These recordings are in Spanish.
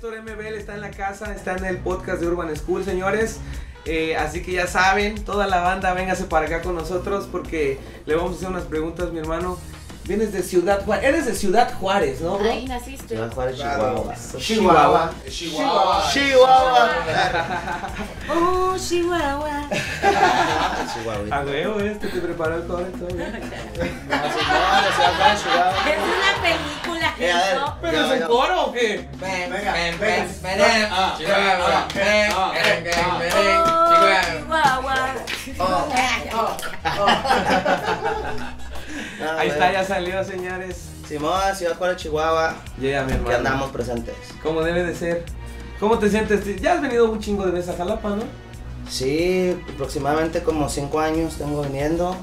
Néstor MBL está en la casa, está en el podcast de Urban School, señores. Eh, así que ya saben, toda la banda, véngase para acá con nosotros porque le vamos a hacer unas preguntas, mi hermano. Vienes de Ciudad Juárez, eres de Ciudad Juárez, ¿no, bro? Ahí naciste. Ciudad Juárez, Claro. Chihuahua. Chihuahua. Chihuahua. Chihuahua. Oh, Chihuahua. Chihuahua. A huevo, este te preparó el cobre todo bien. No, Ciudad Juárez, Chihuahua. Es una película, Eh, a ver. ¿Pero es un coro o qué? Venga, venga. Ah, Chihuahua. ah, Oh, Chihuahua. No, Ahí está, ya salió, señores. Simón, Ciudad Juárez, Chihuahua. Ya, mi Que hermano. andamos presentes. Como debe de ser. ¿Cómo te sientes? Ya has venido un chingo de veces a Jalapa, ¿no? Sí, aproximadamente como cinco años tengo viniendo.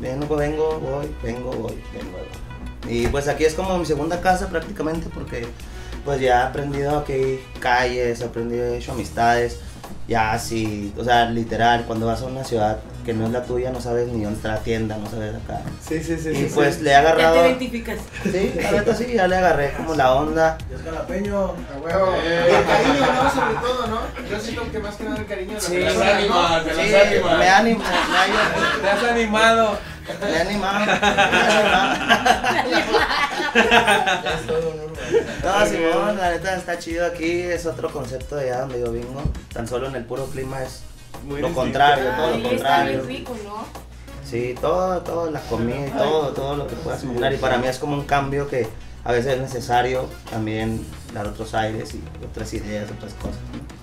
Vengo, vengo, voy, vengo, voy, vengo. Y pues aquí es como mi segunda casa prácticamente porque pues ya he aprendido aquí calles, he aprendido, he hecho amistades. Ya así, o sea, literal, cuando vas a una ciudad que no es la tuya, no sabes ni dónde está la tienda, no sabes acá. Sí, sí, sí. Y sí, pues sí. le he Ya te agarrado. identificas. Sí, la neta sí, ya le agarré como la onda. Yo jalapeño, a huevo. Y el cariño, ¿no? Sobre todo, ¿no? Yo siento que más que nada el cariño de la Sí. Las ¿no? Sí, me ha animado, me has animado. Me ha animado. Me ha animado. Es todo un urbano. No, Simón, la neta está chido aquí, es otro concepto de allá donde yo vengo. Tan solo en el puro clima es Muy lo distinto. contrario, todo lo está contrario. bien rico, ¿no? Sí, todo, todo, la comida todo, todo lo que puedas imaginar. Y para mí es como un cambio que a veces es necesario también dar otros aires y otras ideas, otras cosas.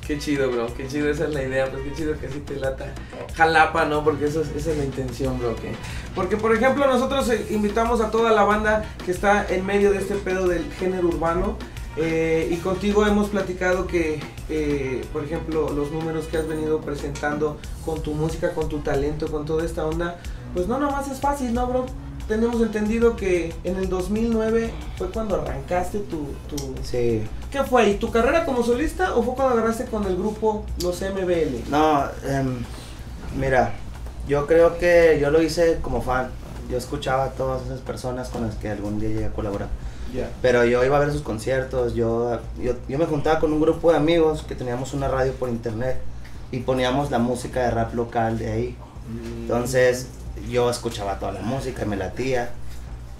Qué chido, bro. Qué chido, esa es la idea. Pues qué chido que así te lata. Jalapa, ¿no? Porque eso es, esa es la intención, bro. que- Porque, por ejemplo, nosotros eh, invitamos a toda la banda que está en medio de este pedo del género urbano. eh, y contigo hemos platicado que, eh, por ejemplo, los números que has venido presentando con tu música, con tu talento, con toda esta onda, pues no nomás es fácil, ¿no, bro? Tenemos entendido que en el 2009 fue cuando arrancaste tu, Sí. ¿Qué fue ahí? ¿Tu carrera como solista o fue cuando agarraste con el grupo Los MBL? No, em, mira, yo creo que yo lo hice como fan. Yo escuchaba a todas esas personas con las que algún día llegué a colaborar. Ya. Pero yo iba a ver sus conciertos, yo, yo, yo me juntaba con un grupo de amigos que teníamos una radio por internet y poníamos la música de rap local de ahí. Entonces yo escuchaba toda la música y me latía.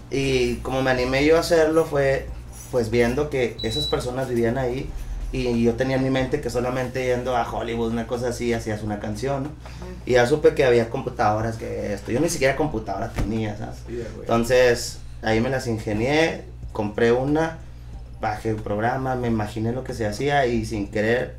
Y como me animé yo a hacerlo fue pues viendo que esas personas vivían ahí y yo tenía en mi mente que solamente yendo a Hollywood, una cosa así, hacías una canción. ¿no? Y ya supe que había computadoras que esto. Yo ni siquiera computadora tenía, ¿sabes? Entonces, ahí me las ingenié, compré una, bajé el programa, me imaginé lo que se hacía y sin querer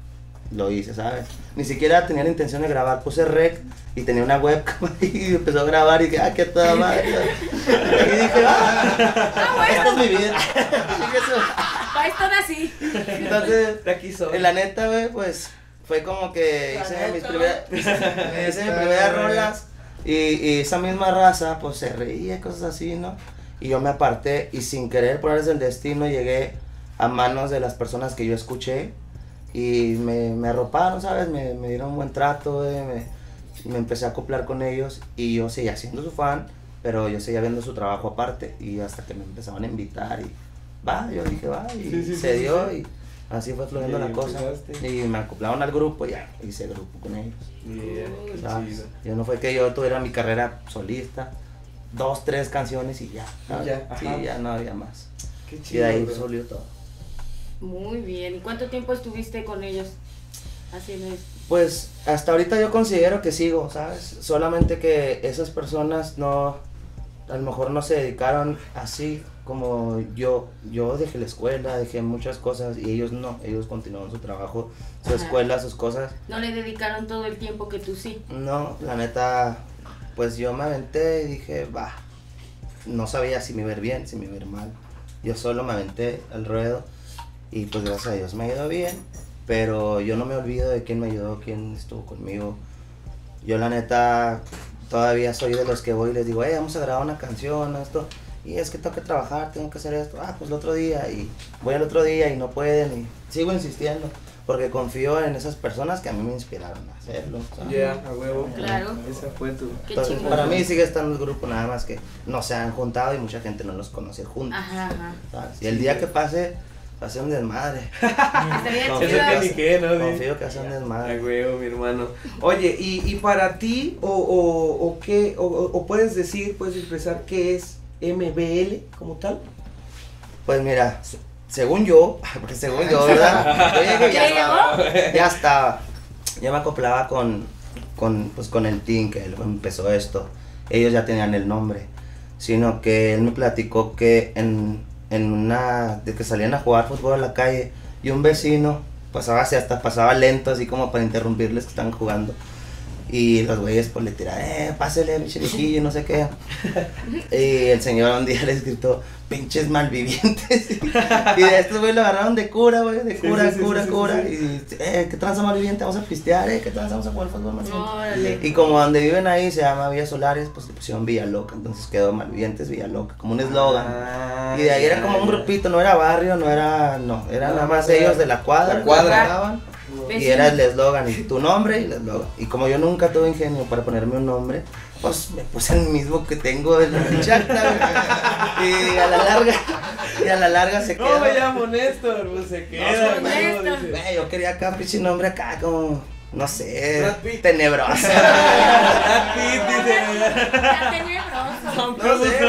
lo hice, ¿sabes? Ni siquiera tenía la intención de grabar, puse rec y tenía una webcam y empezó a grabar y dije, ah, qué toda madre. Y dije, ah, esta es mi vida. Va estar así. Entonces, De aquí soy. en la neta, güey, pues fue como que hice neta, mis primeras, hice mis primeras rolas y, y esa misma raza, pues se reía, cosas así, ¿no? Y yo me aparté y sin querer, por del destino, llegué a manos de las personas que yo escuché y me, me arroparon, ¿sabes? Me, me dieron un buen trato, güey, me, me empecé a acoplar con ellos y yo seguía siendo su fan, pero yo seguía viendo su trabajo aparte y hasta que me empezaban a invitar y va, yo dije va y Sí, sí, se sí, dio sí. y así fue fluyendo Y la cosa empezaste. y me acoplaron al grupo y ya hice grupo con ellos. Yeah, chido. Yo no fue que yo tuviera mi carrera solista, dos, tres canciones y ya. ¿sabes? Ya, sí, ajá. ya no había más. Qué Y de chido. ahí bro. salió todo. Muy bien. ¿Y cuánto tiempo estuviste con ellos haciendo esto? Pues hasta ahorita yo considero que sigo, ¿sabes? Solamente que esas personas no, a lo mejor no se dedicaron así como yo. Yo dejé la escuela, dejé muchas cosas y ellos no, ellos continuaron su trabajo, su Ajá. escuela, sus cosas. No le dedicaron todo el tiempo que tú sí. No, la neta, pues yo me aventé y dije, va, no sabía si me iba a ir bien, si me iba a ir mal. Yo solo me aventé al ruedo y pues gracias a Dios me ha ido bien, pero yo no me olvido de quién me ayudó, quién estuvo conmigo. Yo la neta todavía soy de los que voy y les digo, hey, vamos a grabar una canción, esto. Y es que tengo que trabajar, tengo que hacer esto. Ah, pues el otro día. Y voy al otro día y no pueden. Y sigo insistiendo. Porque confío en esas personas que a mí me inspiraron a hacerlo. ¿sabes? Yeah, a huevo. Claro. Esa fue tu. Qué Entonces, chingón. para mí sigue estando el grupo, nada más que no se han juntado y mucha gente no los conoce juntos. Ajá, ajá. ¿sabes? Y el día que pase, Hace un desmadre. Confío que ni qué, ¿no? Confío que hace un Ay, desmadre. huevo, mi hermano. Oye, ¿y, y para ti, o, o, o qué, o, o- puedes decir, puedes expresar qué es MBL como tal? Pues mira, se- según yo, porque según yo, ¿verdad? Y ya ¿Ya estaba. Ya estaba. Ya me acoplaba con, con, pues, con el team que él empezó esto. Ellos ya tenían el nombre. Sino que él me platicó que en, en una. de que salían a jugar fútbol a la calle y un vecino pasaba así, hasta pasaba lento, así como para interrumpirles que estaban jugando. Y los güeyes pues le tiraban, eh, pásele mi chiriquillo, no sé qué. y el señor un día les gritó, pinches malvivientes. y de estos güeyes lo agarraron de cura, güey, de cura, sí, sí, cura, sí, sí, cura. sí. Y, eh, ¿qué tranza malviviente? Vamos a pistear, eh, ¿qué tranza? Vamos a jugar fútbol malviviente. Y como donde viven ahí se llama Villa Solares, pues le pusieron Villa Loca, entonces quedó Malvivientes Villa Loca, como un eslogan. Ah, Y de ahí era como un grupito, no era barrio, no era, no, era No, nada más era ellos de la cuadra. la cuadra. Y era el eslogan, y tu nombre y el eslogan. Y como yo nunca tuve ingenio para ponerme un nombre, pues me puse el mismo que tengo en la chacra, güey. Y a la larga, y a la larga se quedó. No me llamo Néstor, pues se queda. Néstor. yo quería acá, pinche nombre acá, como, no sé, tenebroso. Brad Pitt, tenebroso. No sé,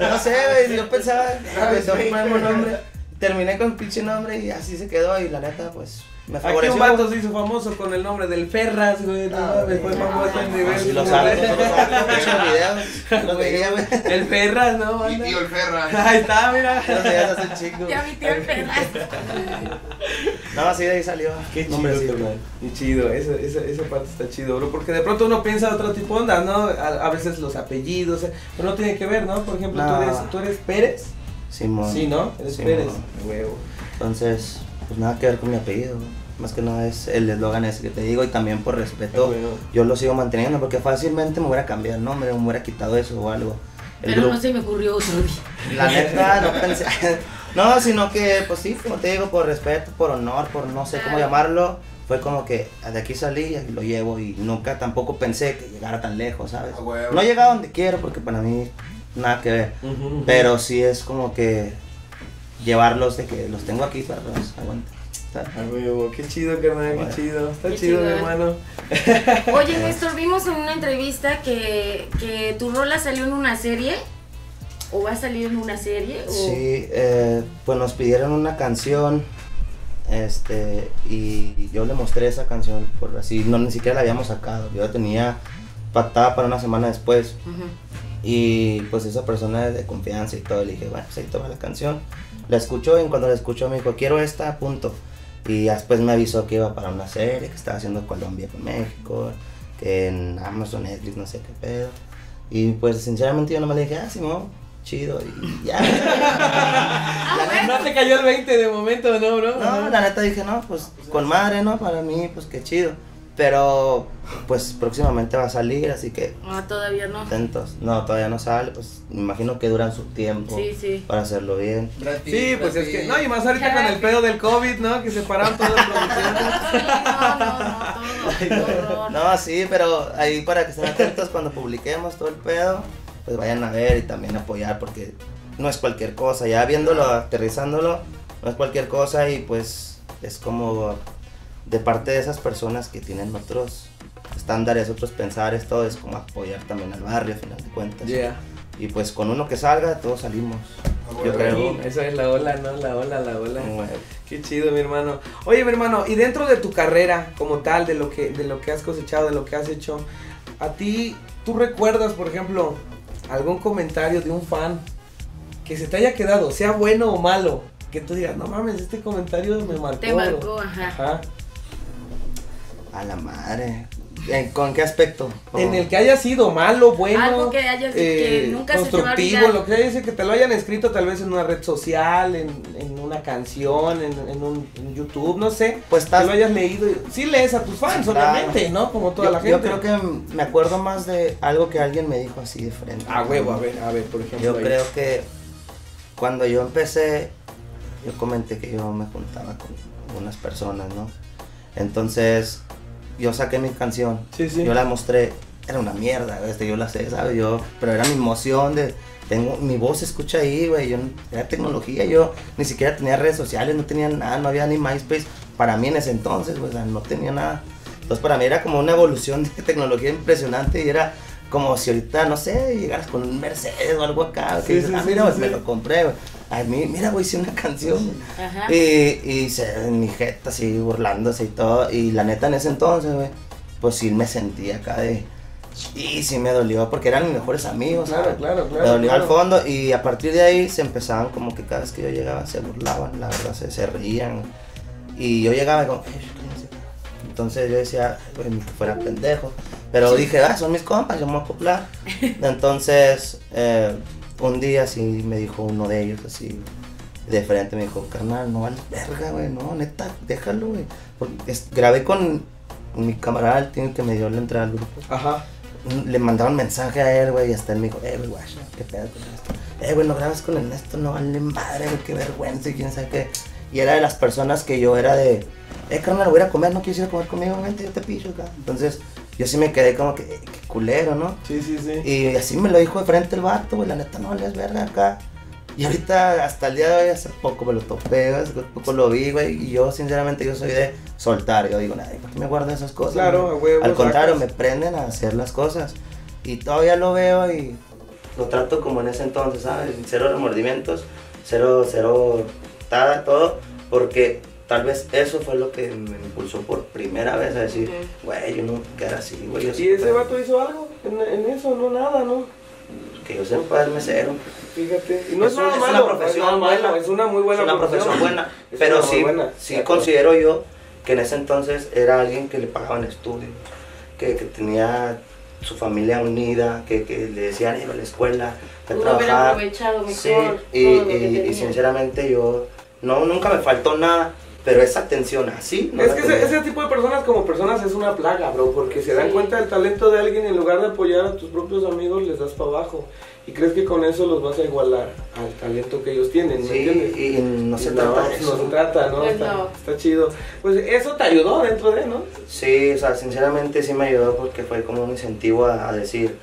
no sé, yo pensaba, pues, no nombre. Terminé con el pinche nombre y así se quedó y la neta, pues, me Aquí un vato se hizo famoso con el nombre del Ferras, güey. No Ah, mames, fue famoso en nivel. Así lo saben, muchos videos, los veía, güey. El Ferras, ¿no? Banda? tío el Ferra. Ahí está, mira. Los veías hace chingo. Ya mi tío el perras. No, así de ahí salió. Qué chido, carnal. Qué chido, esa, esa, esa parte está chido, bro. Porque de pronto uno piensa otro tipo de onda, ¿no? A, a veces los apellidos, eh, pero no tiene que ver, ¿no? Por ejemplo, No. ¿tú, eres, tú eres Pérez. Simón. Sí, ¿no? Eres Simón. Pérez. Huevo. Entonces, pues nada que ver con mi apellido. Más que nada es el eslogan ese que te digo y también por respeto. Bueno. Yo lo sigo manteniendo porque fácilmente me hubiera cambiado el nombre, me hubiera quitado eso o algo. El Pero grupo- no se me ocurrió otro día. La neta, no pensé. No, sino que, pues sí, como te digo, por respeto, por honor, por no sé cómo llamarlo, fue como que de aquí salí y lo llevo y nunca tampoco pensé que llegara tan lejos, ¿sabes? A huevo. No he llegado donde quiero porque para mí nada que ver, pero sí es como que llevarlos de que los tengo aquí para los aguante. ¿sabes? A huevo, qué chido, carnal, Bueno. qué chido. Está Qué chido, chido, mi hermano. Oye, Néstor, vimos en una entrevista que, que tu rola salió en una serie. ¿O va a salir en una serie? O... Sí, eh, pues nos pidieron una canción, este, y yo le mostré esa canción, por así, no, ni siquiera la habíamos sacado, yo la tenía patada para una semana después. Y pues esa persona es de confianza y todo, le dije, bueno, pues ahí toma la canción, la escuchó y cuando la escuchó me dijo, quiero esta, punto, y después me avisó que iba para una serie, que estaba haciendo Colombia con México, que en Amazon, Netflix, no sé qué pedo, y pues sinceramente yo nomás le dije, ah, Simón, chido, y ya. Ah. No te cayó el 20 de momento, ¿no, bro? No, la neta dije, no, pues con madre, ¿no? Para mí, pues qué chido. Pero, pues próximamente va a salir, así que Ah, todavía no. atentos. No, todavía no sale, pues me imagino que duran su tiempo Sí, sí. para hacerlo bien. Sí, pues es que, no, y más ahorita con el pedo del COVID, ¿no? Que se pararon todas las producciones. No, no, no, todo. No, sí, pero ahí para que estén atentos cuando publiquemos todo el pedo, pues vayan a ver y también apoyar porque no es cualquier cosa. Ya viéndolo, aterrizándolo, no es cualquier cosa y pues es como de parte de esas personas que tienen otros estándares, otros pensares, todo es como apoyar también al barrio, a final de cuentas. Yeah. Y pues con uno que salga, todos salimos. Ah, Yo creo. Esa es la ola, ¿no? La ola, la ola. Bueno, Qué chido, mi hermano. Oye, mi hermano, y dentro de tu carrera como tal, de lo que, de lo que has cosechado, de lo que has hecho, a ti, ¿tú recuerdas, por ejemplo, algún comentario de un fan que se te haya quedado, sea bueno o malo? Que tú digas, no mames, este comentario me marcó. Te marcó, ajá. Ajá. A la madre. ¿En- ¿Con qué aspecto? En el que haya sido malo, bueno, Algo que hayas- que eh, nunca se te va a constructivo, olvidar. lo que haya sido que te lo hayan escrito tal vez en una red social, en, en una canción, en, en un en YouTube, no sé. Pues que estás lo hayas leído. Sí lees a tus fans, Claro. obviamente, ¿no? Como toda yo, la gente. yo creo que me acuerdo más de algo que alguien me dijo así de frente. A huevo, a ver, a ver, por ejemplo. Yo ahí. creo que cuando yo empecé, yo comenté que yo me juntaba con algunas personas, ¿no? Entonces, yo saqué mi canción, Sí, sí. yo la mostré, era una mierda, este, yo la sé, ¿sabes? Yo, pero era mi emoción de tengo, mi voz se escucha ahí, güey, yo, era tecnología, yo ni siquiera tenía redes sociales, no tenía nada, no había ni MySpace, para mí en ese entonces, güey, o sea, no tenía nada. Entonces para mí era como una evolución de tecnología impresionante y era como si ahorita, no sé, llegaras con un Mercedes o algo acá, que Sí, dices, ah, mira, güey, me lo compré, güey. A mí, mira, güey, hice una canción. güey. Ajá. Y, y se, en mi jeta así burlándose y todo. Y la neta en ese entonces, güey, pues sí me sentí acá de... Y sí me dolió porque eran mis mejores amigos, Claro, ¿sabes? claro, claro, Me dolió claro. al fondo y a partir de ahí se empezaban como que cada vez que yo llegaba se burlaban, la verdad, se, se reían. Y yo llegaba y como... Entonces yo decía, que fuera pendejo. Pero dije, ah, son mis compas, yo me voy a acoplar. Entonces, eh, un día sí me dijo uno de ellos así, de frente, me dijo, carnal, no vale verga, güey, no, neta, déjalo, güey. Porque es- grabé con mi camarada, el tío que me dio la entrada al grupo. Ajá. Le mandaron mensaje a él, güey, y hasta él me dijo, eh, güey, qué pedo con esto. Eh, güey, no grabas con el Néstor, no vale madre, güey, qué vergüenza y quién sabe qué. Y era de las personas que yo era de, eh, carnal, voy a comer, no quieres ir a comer conmigo, vente, yo te pillo acá. Entonces, yo sí me quedé como que, culero, ¿no? Sí, sí, sí. Y así me lo dijo de frente el vato, güey, la neta no vales verga acá. Y ahorita, hasta el día de hoy, hace poco me lo topé, hace poco lo vi, güey, y yo sinceramente yo soy de soltar, yo digo, nada, ¿por qué me guardo esas cosas? Claro, güey? Al contrario, sacas. me prenden a hacer las cosas. Y todavía lo veo y lo trato como en ese entonces, ¿sabes? Cero remordimientos, cero, cero, nada, todo, porque tal vez eso fue lo que me impulsó por primera vez a decir, güey, yo no quiero así, güey. ¿Y ese vato hizo algo en, en eso? No, nada, ¿no? Que yo sepa, es mesero. Fíjate. Y no es, Es nada es malo. una profesión no es nada buena. malo, Es una muy buena es una profesión buena. Es Pero sí, buena. sí considero yo que en ese entonces era alguien que le pagaban estudio, que, que tenía su familia unida, que, que le decían ir a la escuela, que trabajar. aprovechado mejor Sí, todo y, lo que y- y sinceramente yo, no, nunca me faltó nada, pero esa atención así, no Es que ese, ese tipo de personas como personas es una plaga, bro, porque se dan Sí. cuenta del talento de alguien y en lugar de apoyar a tus propios amigos les das para abajo. Y crees que con eso los vas a igualar al talento que ellos tienen, ¿me Sí, entiendes? y no se Y trata de pues eso. No se trata, ¿no? Pues está, no. está chido. Pues eso te ayudó dentro de, ¿no? Sí, o sea, sinceramente sí me ayudó porque fue como un incentivo a, a decir,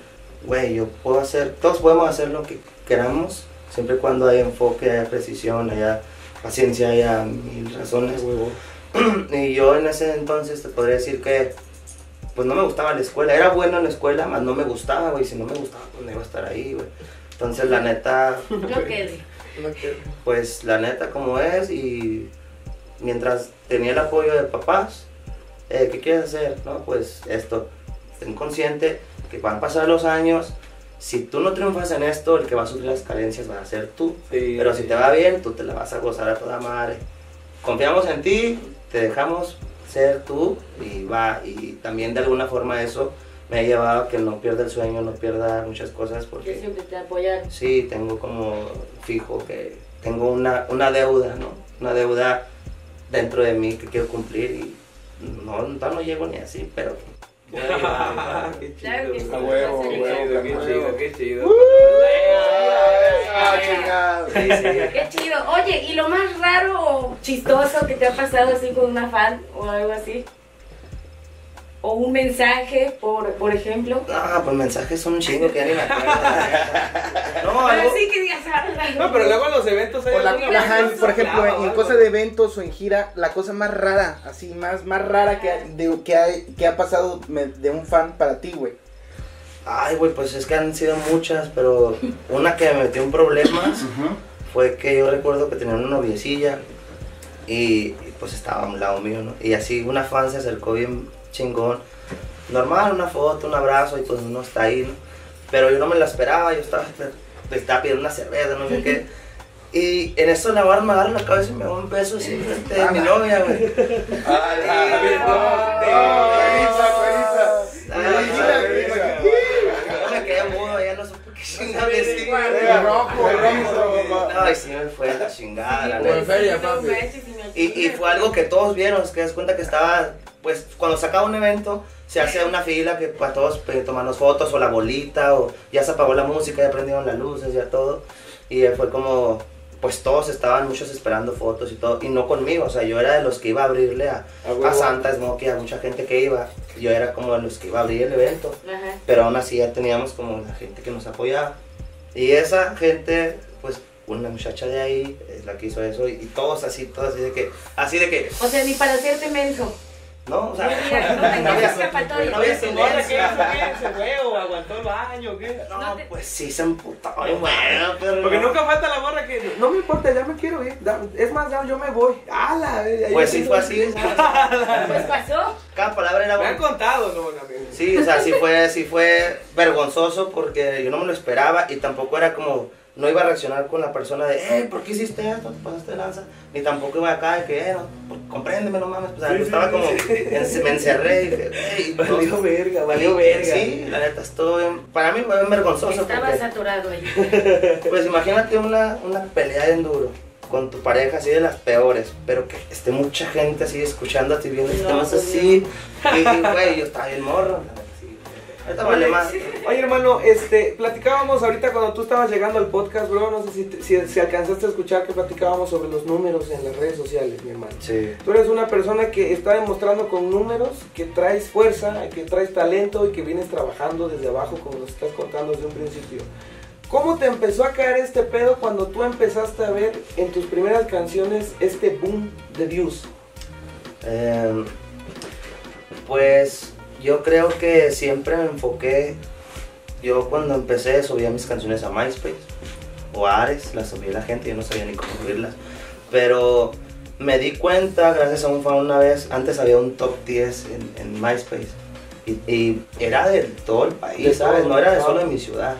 güey, yo puedo hacer, todos podemos hacer lo que queramos, siempre y cuando haya enfoque, haya precisión, haya paciencia, haya mil razones. Huevo. Y yo en ese entonces te podría decir que, pues no me gustaba la escuela, era bueno en la escuela, más no me gustaba, güey, si no me gustaba, pues no iba a estar ahí, güey. Entonces la neta, Yo quedé. pues la neta como es y mientras tenía el apoyo de papás, eh, ¿qué quieres hacer? No, pues esto, ten consciente que van a pasar los años, si tú no triunfas en esto, el que va a sufrir las carencias va a ser tú, Sí, pero si te va bien, tú te la vas a gozar a toda madre. Confiamos en ti, te dejamos ser tú y va, y también de alguna forma eso me ha llevado a que no pierda el sueño, no pierda muchas cosas Que porque... siempre te apoyaron. Sí, tengo como fijo que tengo una, una deuda, ¿no? Una deuda dentro de mí que quiero cumplir y no, no, no llego ni así, pero... voy a llegar. qué Claro que chido, a huevo, Qué huevo, chido, qué chido, qué chido. Ah, chingado. Sí, sí. Qué chido. Oye, ¿y lo más raro o chistoso que te ha pasado así con una fan o algo así? O un mensaje, por, por ejemplo. No, pues mensajes son un chingo que ya ni me acuerdo. No, Pero algo... sí que digas "Ah, No, pero luego en los eventos hay O la, la Han, por ejemplo, en algo. cosas de eventos o en gira, la cosa más rara, así, más, más rara que, de- que, ha, que ha pasado me- de un fan para ti, güey. Ay, güey, pues es que han sido muchas, pero una que me metió en problemas fue que yo recuerdo que tenía una noviecilla y, y, pues estaba a un lado mío, ¿no? Y así una fan se acercó bien chingón. Normal, una foto, un abrazo y pues uno está ahí, ¿no? Pero yo no me la esperaba, yo estaba, pidiendo una cerveza, no sé qué. Y en eso la barra me agarra la cabeza y me da un beso así frente de mi novia, güey. Yo me quedé mudo, ya no supe qué chingada decir. rojo, No, y sí me fue la chingada, la neta. y fue algo que todos vieron, es que das cuenta que estaba, pues cuando se acaba un evento, se hace una fila que para todos pues, tomarnos fotos o la bolita, o ya se apagó la música, ya prendieron las luces, ya todo. Y eh, fue como, pues todos estaban muchos esperando fotos y todo, y no conmigo, o sea, yo era de los que iba a abrirle a, A a Santa Smokey, a mucha gente que iba, yo era como de los que iba a abrir el evento. Ajá. Pero aún así ya teníamos como la gente que nos apoyaba. Y esa gente, pues una muchacha de ahí es la que hizo eso y, y todos así, todos así de que, así de que, O sea, ni para hacerte menso. No, o sea, No digas, no te no había- escapatoria. no había ¿Se morra qué silencio. ¿Qué? ¿Se fue o aguantó el baño qué? No, No te- pues sí se emputó, bueno, pero Porque no. nunca falta la morra que no me importa, ya me quiero ir. Es más, ya, yo me voy. ¡Hala! Pues sí fue así, Pues pasó. cada palabra era Me han contado, no, amigo. Sí, o sea, sí fue, sí fue vergonzoso porque yo no me lo esperaba y tampoco era como, no iba a reaccionar con la persona de, hey, ¿por qué hiciste esto? ¿Te pasaste de lanza? Ni tampoco iba acá de que, eh, no, pues, compréndeme, no mames. O sea, Sí, sí, estaba sí, como, en- me encerré y dije, hey, Valió verga, y- valió verga. Sí, la neta, estuvo bien, para mí fue vergonzoso Estaba porque, saturado ahí. pues imagínate una, una pelea de enduro con tu pareja así de las peores, pero que esté mucha gente así escuchándote y viendo No, te vas pues, así, y, y, güey, yo estaba bien morro, vale más. Oye, hermano, este, platicábamos ahorita cuando tú estabas llegando al podcast, bro, no sé si, si alcanzaste a escuchar que platicábamos sobre los números en las redes sociales, mi hermano. Sí. Tú eres una persona que está demostrando con números que traes fuerza, que traes talento y que vienes trabajando desde abajo, como nos estás contando desde un principio. ¿Cómo te empezó a caer este pedo cuando tú empezaste a ver en tus primeras canciones este boom de views? Em, pues yo creo que siempre me enfoqué. Yo cuando empecé subía mis canciones a MySpace o a Ares, las subía la gente, yo no sabía ni cómo subirlas. Pero me di cuenta, gracias a un fan una vez, antes había un top 10 en, en MySpace. Y, y era de todo el país, De ¿sabes? No era de solo de mi ciudad.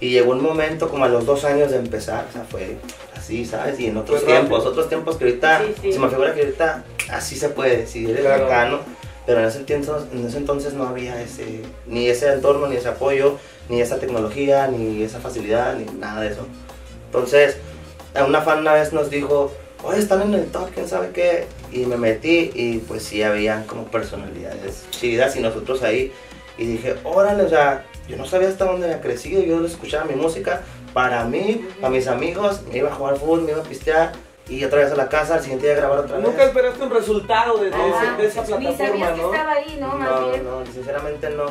Y llegó un momento como a los dos años de empezar, o sea, fue así, ¿sabes? Y en otros rápido. tiempos, otros tiempos que ahorita, Sí, sí. se me figura que ahorita así se puede, si eres Claro. mexicano, pero en ese, entonces, en ese entonces no había ese, ni ese entorno, ni ese apoyo, ni esa tecnología, ni esa facilidad, ni nada de eso. Entonces, a una fan una vez nos dijo, oye, están en el top, quién sabe qué, y me metí y pues sí, habían como personalidades chidas y nosotros ahí, y dije, órale, o sea, yo no sabía hasta dónde había crecido, yo escuchaba mi música para mí, para mis amigos, me iba a jugar fútbol, me iba a pistear, y otra vez a la casa, al siguiente día grabar otra vez. Nunca esperaste un resultado de, de No. ese- de esa Ni plataforma, sabías que ¿no? estaba ahí, ¿no? Más No, bien. no, sinceramente no.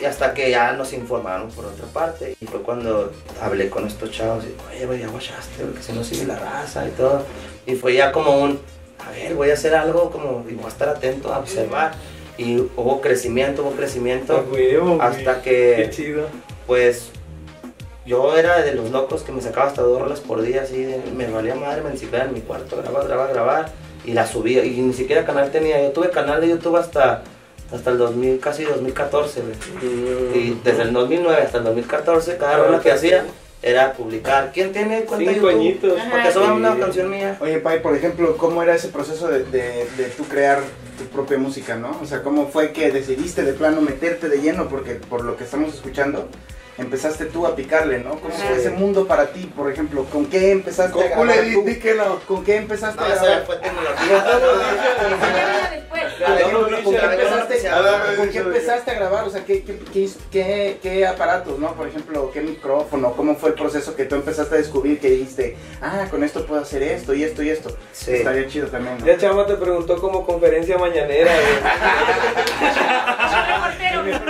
Y hasta que ya nos informaron por otra parte. Y fue cuando hablé con estos chavos y, oye, güey, ya guachaste, porque si no sigue la raza y todo. Y fue ya como un, a ver, voy a hacer algo como, y voy a estar atento a observar. Y hubo crecimiento, hubo crecimiento. huevo. Hasta Qué que, chido. pues, yo era de los locos que me sacaba hasta dos rolas por día, así, de- me valía madre, me enciclaba en mi cuarto, grabar, grabar, grabar, y la subía, y ni siquiera canal tenía, yo tuve canal de YouTube hasta, hasta el 2000, casi 2014, güey. Y desde el 2009 hasta el 2014, cada rola que hacía era publicar. ¿Quién tiene cuenta de Cinco YouTube? añitos. Porque una Sí. canción mía. Oye, Pai, por ejemplo, ¿cómo era ese proceso de, de, de tú crear tu propia música, no? O sea, ¿cómo fue que decidiste de plano meterte de lleno? Porque por lo que estamos escuchando, empezaste tú a picarle, ¿no? ¿Cómo fue ese mundo para ti, por ejemplo? ¿Con qué empezaste a Con grabar Cule, tú? di que no. ¿Con qué empezaste No, a grabar? fue ¿Con qué empezaste, Adamo ¿con qué Richard. empezaste a grabar? O sea, ¿qué, qué, qué, qué- qué aparatos, no? Por ejemplo, ¿qué micrófono? ¿Cómo fue el proceso que tú empezaste a descubrir que dijiste, ah, con esto puedo hacer esto y esto y esto? Sí. Estaría chido también, ¿no? Ya Chama te preguntó como conferencia mañanera, güey.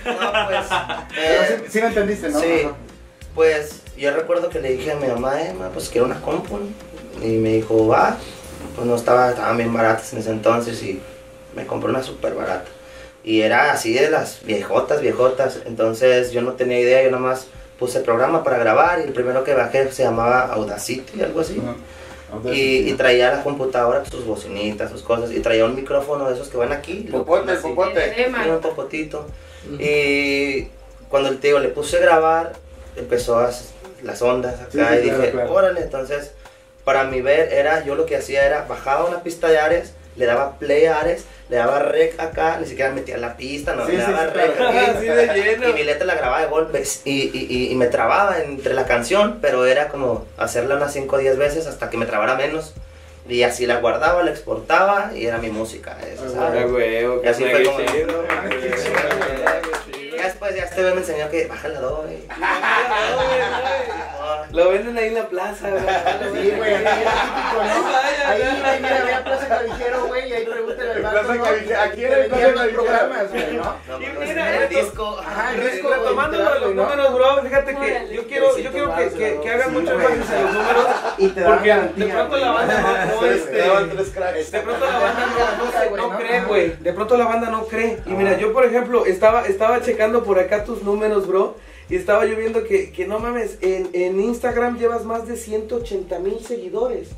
No, pues, eh, sí, sí me entendiste, ¿no? Sí, Ajá. pues yo recuerdo que le dije a mi mamá, eh, ma, pues quiero una compu. ¿no? Y me dijo, va, pues no estaba, estaban bien baratas en ese entonces y me compré una súper barata. Y era así de las viejotas, viejotas. Entonces yo no tenía idea, yo nada más puse el programa para grabar y el primero que bajé se llamaba Audacity, algo así. Y, y traía la computadora, sus bocinitas, sus cosas, y traía un micrófono de esos que van aquí. Popote, popote. Tema. Era un popotito. Y cuando el tío le puse a grabar, empezó a las ondas acá Sí, sí, y claro, dije, claro. órale, entonces para mi ver era, yo lo que hacía era bajaba una pista de Ares, le daba play a Ares, le daba rec acá, ni siquiera metía la pista, no, Sí, le daba rec aquí, y mi letra la grababa de golpes y, y, y, y me trababa entre la canción, pero era como hacerla unas 5 o 10 veces hasta que me trabara menos. Y así la guardaba, la exportaba y era mi música. Eso, Ah, ¿sabes? Güey, Y así fue como- chido. Ya este güey me enseñó que baja la do, güey. Lo venden ahí en la plaza, güey. Sí, güey, aquí era típico, ¿no? Ahí, ay. ahí, mira, ve a Plaza güey, y ahí pregúntale al Plaza. Cavite- aquí era el Plaza programas, güey, ¿no? Y mira, el disco. Ajá, el disco, Retomando los números, bro, fíjate que yo quiero, yo quiero que, hagan mucho énfasis en los números, Y te daban porque de pronto la banda no, no, Te este, de pronto la banda no, no, cree, güey, de pronto la banda no cree, y mira, yo por ejemplo, estaba, estaba checando por acá tus números, bro, y estaba yo viendo que, que no mames, en, en Instagram llevas más de 180 mil seguidores,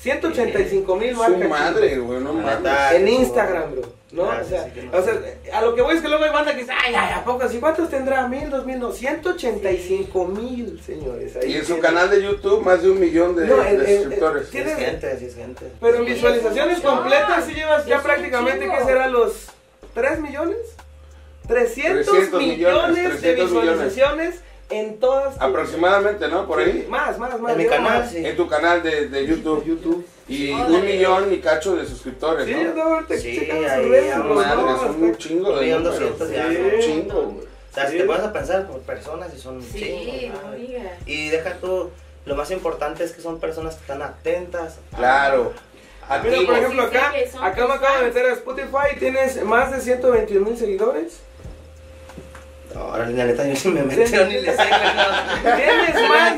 185 mil Su marca aquí, madre, güey, no mames. En Instagram, bro. ¿No? Gracias, o sea, sí que no o sea, sé. a lo que voy es que luego hay banda que dice, ay, ay, ¿a poco así? ¿Cuántos tendrá? ¿Mil, dos mil? No, 185 mil, señores. Ahí Y en su canal de YouTube, más de un millón de, No, suscriptores. Sí ¿Tienes- es gente, sí es gente. Pero en Sí, visualizaciones completas sí llevas ya prácticamente. ¿qué será? ¿Los 3 millones? 300, 300 millones, millones, de 300 millones. visualizaciones en todas. tus- Aproximadamente, ¿no? Por ahí. Sí, Más, más, más. En mi canal, más. sí. En tu canal de, de YouTube. YouTube. Y Órale. un millón y cacho de suscriptores, Sí, ¿no? no, ahorita Sí, ahí sus redes, Madre, no, son un chingo Un de. Sí, un chingo, güey. O sea, si te pones a pensar por personas y son un Sí, chingo, no. Y deja tú, lo más importante es que son personas que están atentas. a- Claro. Mira, por ejemplo, acá, acá me acabo de meter a Spotify y tienes más de 121 mil seguidores. Ahora la neta yo sí me metieron y le sé. Tienes más,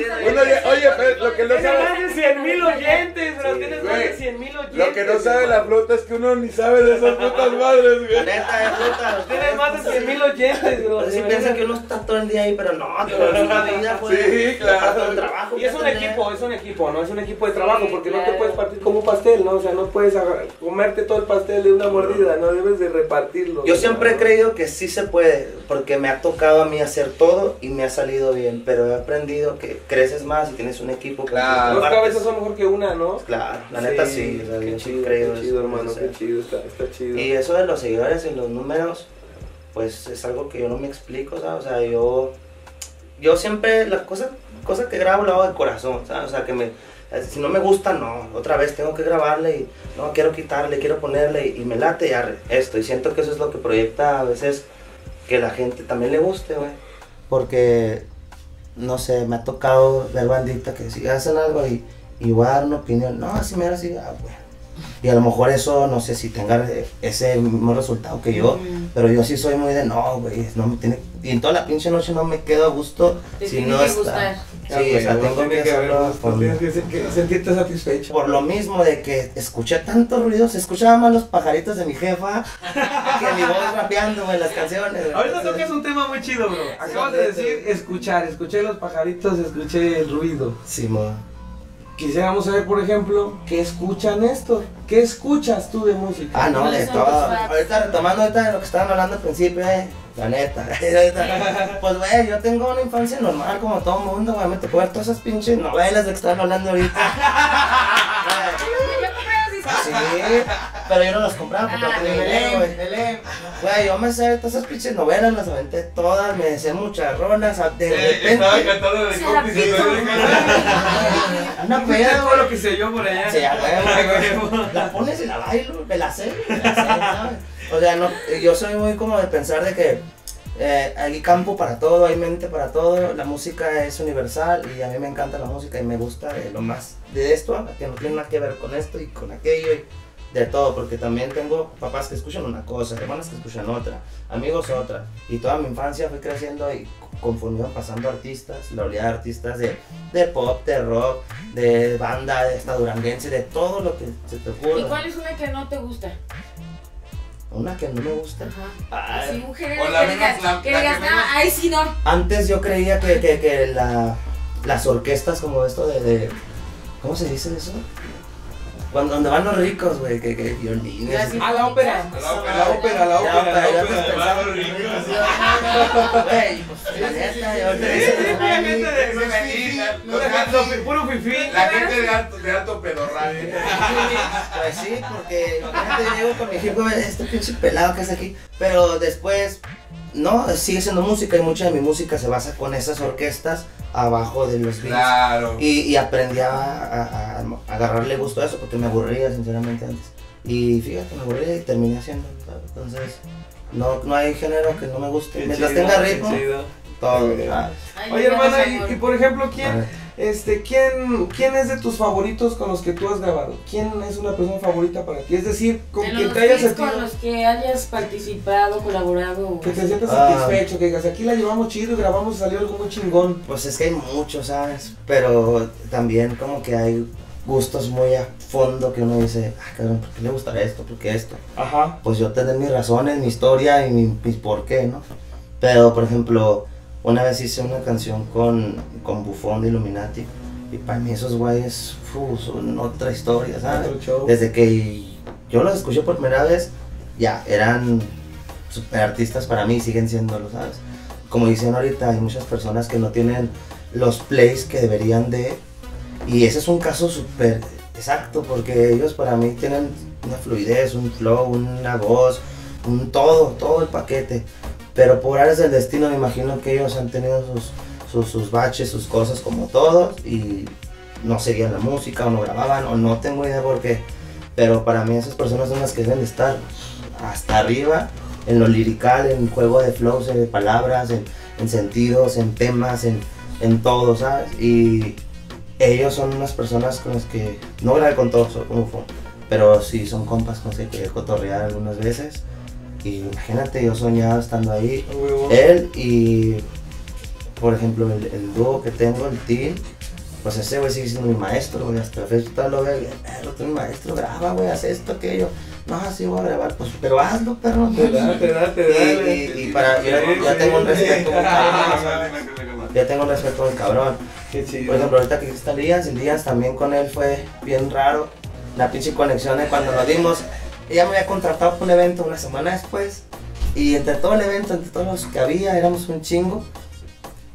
oye, pero lo que no tienes más sabe, de 100 mil oyentes, bro. Sí, tienes más de 100 mil oyentes. lo que no sabe la flota es que uno ni sabe de esas putas madres, güey. neta, es fruta. Tienes más de 100 mil oyentes, bro. Pues sí piensan que uno está todo el día ahí, pero no, toda la vida, pues. Sí, claro. Trabajo Y es un equipo, es un equipo, ¿no? Es un equipo de trabajo, porque no te puedes partir como un pastel, ¿no? O sea, no puedes comerte todo el pastel de una mordida, no debes de repartirlo. Yo siempre he creído que sí se puede, porque me ha tocado a mí hacer todo y me ha salido bien, pero he aprendido que creces más y tienes un equipo. Claro. Dos cabezas son mejor que una, ¿no? Claro, la neta sí, o sea, qué chido, creído qué eso, chido, hermano, o sea. qué chido, está, está chido. Y eso de los seguidores y los números, pues es algo que yo no me explico, ¿sabes? O sea, yo, yo siempre, la cosa, cosa que grabo lo hago de corazón, ¿sabes? O sea, que me, si no me gusta, no, otra vez tengo que grabarle y no, quiero quitarle, quiero ponerle y, y me late ya esto. Y siento que eso es lo que proyecta a veces que la gente también le guste, güey. Porque, no sé, me ha tocado ver bandita que si hacen algo y, y voy a dar una opinión, no, así me así, ah, güey. Y a lo mejor eso, no sé si tenga ese mismo resultado que yo, pero yo sí soy muy de no, güey, no me tiene. Y en toda la pinche noche no me quedo a gusto Te si tiene no que está. gustar. Sí, o sea, tengo que hacerlo por, Tienes que, que sentirte satisfecho. por lo mismo de que escuché tanto ruido, se escuchaban más los pajaritos de mi jefa que mi voz rapeando en las canciones. güey. Ahorita tocas un tema muy chido, bro. Acabas de decir escuchar, escuché los pajaritos, escuché el ruido. Sí, mo. Quisiéramos saber, por ejemplo, ¿qué escuchan esto? ¿Qué escuchas tú de música? Ah, no, ¿Cuáles de todo. Ahorita retomando ahorita de lo que estaban hablando al principio, eh, la neta. Pues, güey, yo tengo una infancia normal como todo mundo, güey. Me tocó ver todas esas pinches novelas de que estaban hablando ahorita. Sí, pero yo no las compraba porque no Ah, tenía dinero, güey. Belén. Güey, yo me sé todas esas pinches novelas, las aventé todas, me sé muchas rolas, de repente. cantando de cómplice, Una peda, todo lo que se oyó por allá. Sí, güey. La pones y la bailo, me la sé, me la sé, ¿sabes? O sea, no, yo soy muy como de pensar de que eh, hay campo para todo, hay mente para todo, la música es universal y a mí me encanta la música y me gusta de lo más de esto, que no tiene nada que ver con esto y con aquello y de todo, porque también tengo papás que escuchan una cosa, hermanas que escuchan otra, amigos otra, y toda mi infancia fui creciendo y conforme iban pasando artistas, la oleada de artistas de, de pop, de rock, de banda, de esta duranguense, de todo lo que se te ocurra. ¿Y cuál es una que no te gusta? Una que no me gusta. Ajá. Así un género que digas, la- que la digas, que "Ah, menos- sí no. Antes yo creía que, que, que la, las orquestas como esto de, de- ¿Cómo se dice eso? Cuando donde van los ricos, güey, que, que violines. A la ópera. A la ópera. La ópera, la Ya, ópera. ópera, la ópera. te pensaba. Güey, pues la neta, yo te Sí, sí, sí, la gente de- Los fifí, los Pura gatos. gente- Puro fifí. La gente de alto, de alto pedorraje. Pues sí, porque imagínate, yo llego con mi hijo, güey, este pinche pelado que es aquí. Pero después, no, sigue siendo música y mucha de mi música se basa con esas orquestas abajo de los beats. Claro. Y, y aprendí a, a- a- a agarrarle gusto a eso porque me aburría sinceramente antes. Y fíjate, me aburría y terminé haciendo, ¿sabes? Entonces, no, no hay género que no me guste. Qué Mientras chido, tenga ritmo, todo. Oye, hermana, y, por ejemplo, A ¿quién. Este, ¿quién, ¿quién es de tus favoritos con los que tú has grabado? ¿Quién es una persona favorita para ti? Es decir, con De quien te hayas sentido, con los que hayas participado, colaborado. que te sientas Ah. satisfecho, que digas, aquí la llevamos chido y grabamos y salió algo muy chingón. Pues es que hay muchos, ¿sabes? Pero también como que hay gustos muy a fondo que uno dice, ah, cabrón, ¿por qué le gustará esto? ¿Por qué esto? Ajá. Pues yo tener mis razones, mi historia y mi, mi por qué, ¿no? Pero, por ejemplo, una vez hice una canción con, con Buffon de Illuminati y para mí esos güeyes fu, son otra historia, ¿sabes? Desde que yo los escuché por primera vez, ya, eran super artistas para mí, siguen siéndolo, ¿sabes? Como dicen ahorita, hay muchas personas que no tienen los plays que deberían de, y ese es un caso súper exacto, porque ellos para mí tienen una fluidez, un flow, una voz, un todo, todo el paquete. Pero por áreas del destino me imagino que ellos han tenido sus, sus, baches, sus cosas como todos, y no seguían la música, o no grababan, o no tengo idea por qué. Pero para mí esas personas son las que deben de estar hasta arriba en lo lirical, en juego de flows, de palabras, en, en sentidos, en temas, en, en todo, ¿sabes? Y ellos son unas personas con las que no grabé con todos, Ufo, pero sí son compas con los que quería cotorrear algunas veces. Y imagínate, yo soñaba estando ahí, él y, por ejemplo, el, el dúo que tengo, el team, pues ese güey sigue siendo mi maestro, güey, hasta fecha todavía lo veo, "Eh, lo tengo mi maestro, graba, güey, haz esto, aquello. No, así voy a grabar, pues, pero hazlo, perro. Te da, te da, te da. Y, güey. y- y para, yo ya, tengo un respeto muy cabrón, ¿sabes? ya tengo un respeto muy cabrón. Qué chido. Por ejemplo, ahorita que está el Lías también con él fue bien raro. La pinche conexión de cuando nos dimos. Ella me había contratado para un evento una semana después. Y entre todo el evento, entre todos los que había, éramos un chingo.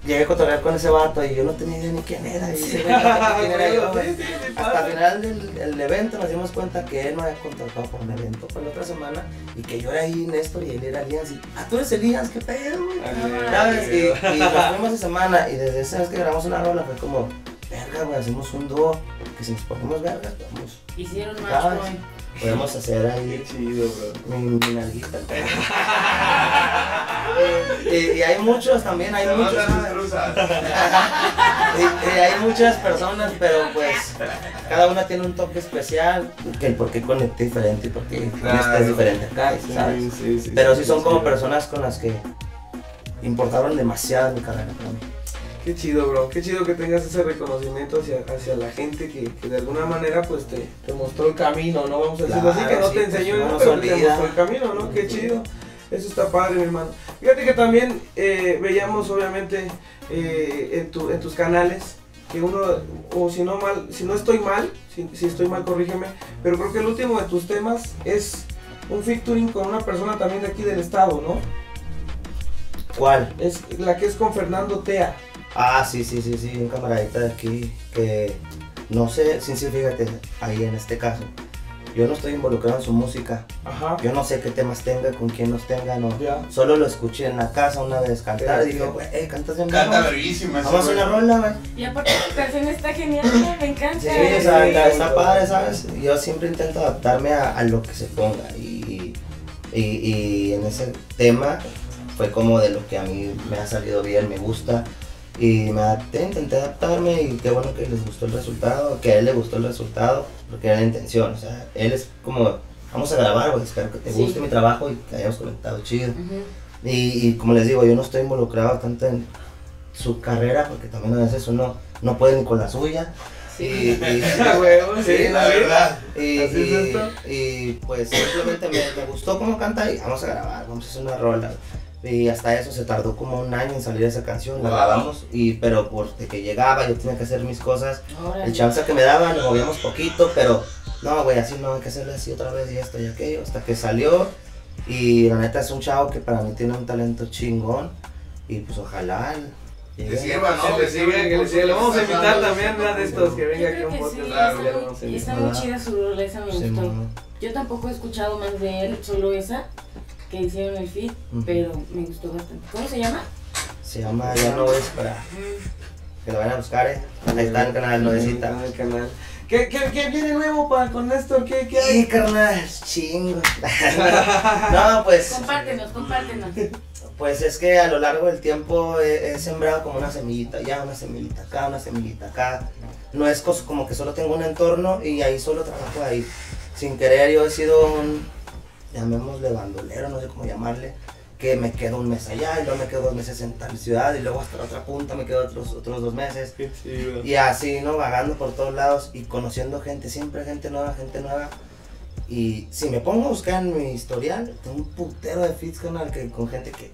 Llegué a cotorrear con ese vato y yo no tenía idea ni quién era. Y quién era yo, Hasta el final del, del evento nos dimos cuenta que él me había contratado para un evento para la otra semana y que yo era ahí Néstor y él era Lías. Y, ah, tú eres Elías, qué pedo, güey. ¿Sabes? Y, y nos fuimos esa semana y desde esa vez que grabamos una rola fue como, verga, güey, hacemos un dúo, que si nos ponemos verga, podemos, Hicieron ¿sabes? Podemos hacer ahí Qué chido, bro. mi, mi nalguita. y, y hay muchos también, hay muchos. y, y hay muchas personas, pero pues cada una tiene un toque especial, que el por qué conecté diferente y por qué esta es diferente acá, ¿sabes? Sí, sí, sí, Pero sí, son como personas con las que importaron demasiado mi carrera para mí. Qué chido, bro. Qué chido que tengas ese reconocimiento hacia, hacia la gente que, que de alguna manera pues te, te mostró el camino, ¿no? Vamos a decirlo así, que no Claro, sí, te pues, enseñó, no ¿no? pero te mostró el camino, ¿no? Qué chido. Eso está padre, mi hermano. Fíjate que también eh, veíamos obviamente eh, en, tu, en tus canales que uno, o si no mal, si no estoy mal, si, si estoy mal corrígeme, pero creo que el último de tus temas es un featuring con una persona también de aquí del estado, ¿no? ¿Cuál? Es la que es con Fernando Tea. Ah, sí, sí, sí, sí, un camaradita de aquí que no sé, sí, sí, fíjate, ahí en este caso, yo no estoy involucrado en su música, Ajá. yo no sé qué temas tenga, con quién los tenga, no. Ya. Solo lo escuché en la casa una vez cantar y dije, güey, eh, cantas bien Canta verguísima Vamos a una güey. rola, güey. Y aparte tu canción está genial, me encanta. Sí, sea, Sí, está, padre, ¿sabes? Yo siempre intento adaptarme a, a lo que se ponga y, y, y en ese tema fue como de lo que a mí me ha salido bien, me gusta y me adapté, intenté adaptarme y qué bueno que les gustó el resultado, que a él le gustó el resultado, porque era la intención, o sea, él es como, vamos a grabar, güey, espero que te Sí. guste mi trabajo y que hayamos conectado chido. Y, y como les digo, yo no estoy involucrado tanto en su carrera, porque también a veces uno no puede ni con la suya. Y, y- huevo, sí, Sí, La verdad. y, es y- y, pues simplemente me, me gustó cómo canta y vamos a grabar, vamos a hacer una rola. Y hasta eso se tardó como un año en salir esa canción, la grabamos, y, pero por de que llegaba yo tenía que hacer mis cosas, Órale. el chance que me daban, lo movíamos poquito, pero no, güey, así no, hay que hacerle así otra vez y esto y aquello, hasta que salió. Y la neta es un chavo que para mí tiene un talento chingón, y pues ojalá. Que llegue. sirva, ¿no? Que le siga, que le. Lo vamos a invitar también a de estos que venga aquí un podcast. sí, Claro, está, muy, está invitar. muy chida su rola, esa me Sí, gustó. Yo tampoco he escuchado más de él, solo esa que hicieron el feed, pero me gustó bastante. ¿Cómo se llama? Se llama Ya no es para que lo vayan a buscar, eh. Ahí está en el canal, Nuevecita. En el canal. ¿Qué, qué, qué viene nuevo para con Néstor? ¿Qué, qué hay? Y carnal, chingo. no, pues, Compártenos, compártenos. pues es que a lo largo del tiempo he, he sembrado como una semillita, ya una semillita acá, una semillita acá. No es como que solo tengo un entorno y ahí solo trabajo ahí. Sin querer yo he sido un, llamémosle bandolero, no sé cómo llamarle, que me quedo un mes allá y luego me quedo dos meses en tal ciudad y luego hasta la otra punta me quedo otros, otros dos meses. Y así, ¿no? Vagando por todos lados y conociendo gente, siempre gente nueva, gente nueva. Y si me pongo a buscar en mi historial, tengo un putero de feeds canal que, con gente que,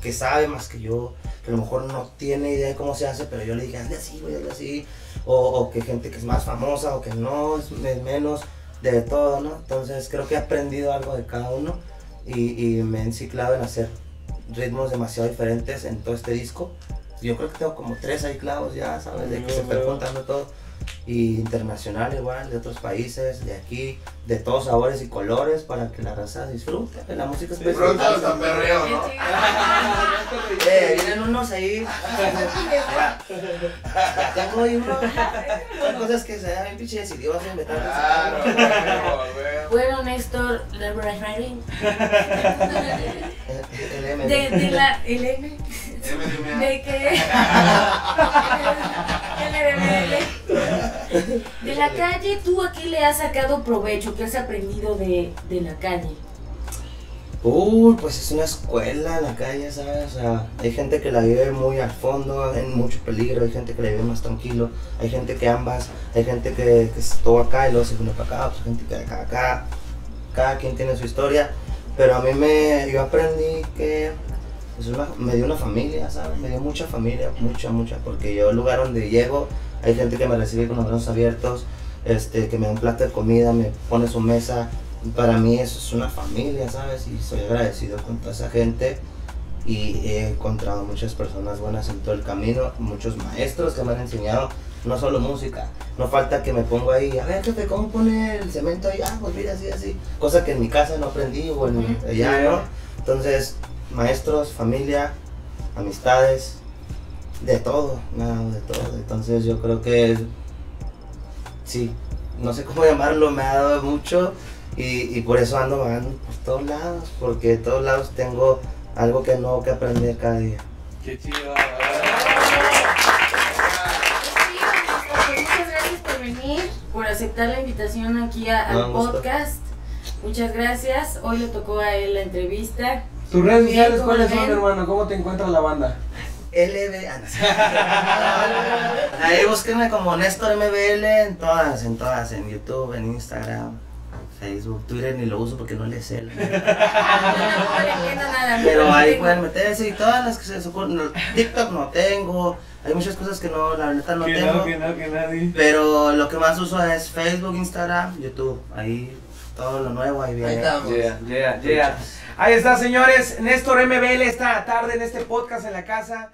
que sabe más que yo, que a lo mejor no tiene idea de cómo se hace, pero yo le dije, hazle así, güey, hazle así. O, o que gente que es más famosa o que no, es menos, de todo, ¿no? Entonces creo que he aprendido algo de cada uno y, y me he enciclado en hacer ritmos demasiado diferentes en todo este disco. Yo creo que tengo como tres ahí clavos ya, ¿sabes? De que se está juntando todo. Y internacional igual, de otros países, de aquí, de todos sabores y colores para que la raza disfrute de la música Pronto especial. hasta perreo, ¿no? Eh, vienen unos ahí. Tengo ahí uno. Son cosas que se dan bien pinche decidió vas a inventar. Claro, güey. Bueno, Néstor, la Writing, El M. de, de la el M, de que LRBL. La calle, ¿tú a qué le has sacado provecho? ¿Qué has aprendido de, de la calle? Pues es una escuela la calle, ¿sabes? O sea, hay gente que la vive muy al fondo, en mucho peligro, hay gente que la vive más tranquilo, hay gente que ambas, hay gente que, que estuvo acá y luego se vino para acá, otra gente que de acá acá, cada quien tiene su historia, pero a mí me, yo aprendí que es una- me dio una familia, ¿sabes? Me dio mucha familia, mucha, mucha, porque yo el lugar donde llego, hay gente que me recibe con los brazos abiertos, este, que me da un plato de comida, me pone su mesa, para mí eso es una familia, ¿sabes? Y soy agradecido con toda esa gente y he encontrado muchas personas buenas en todo el camino, muchos maestros que me han enseñado, no solo música, no falta que me pongo ahí, a ver, jefe, ¿cómo pone el cemento ahí? Ah, pues mira, así, así, cosa que en mi casa no aprendí o en allá, ¿no? Entonces, maestros, familia, amistades, de todo, nada, de todo, entonces yo creo que, sí, no sé cómo llamarlo, me ha dado mucho y, y por eso ando vagando por todos lados, porque de todos lados tengo algo que nuevo que aprender cada día. Qué chido. Pues Muchas gracias por venir, por aceptar la invitación aquí a- No, al podcast. Muchas gracias. Hoy le tocó a él la entrevista. ¿Tus redes sociales ¿cómo cuáles son, hermano? ¿Cómo te encuentra la banda? LB. ah. Ahí búsquenme como Néstor MBL en todas, en todas, en YouTube, en Instagram, Facebook, Twitter ni lo uso porque no le sé. Pero ahí pueden meterse y todas las que se les ocurren. No, TikTok no tengo, hay muchas cosas que no, la neta no Que tengo. no, que no, que nadie. Pero lo que más uso es Facebook, Instagram, YouTube. Ahí todo lo nuevo ahí viene. Ahí estamos. Yeah, yeah, yeah. Ahí está, señores. Néstor MBL esta tarde en este podcast en la casa.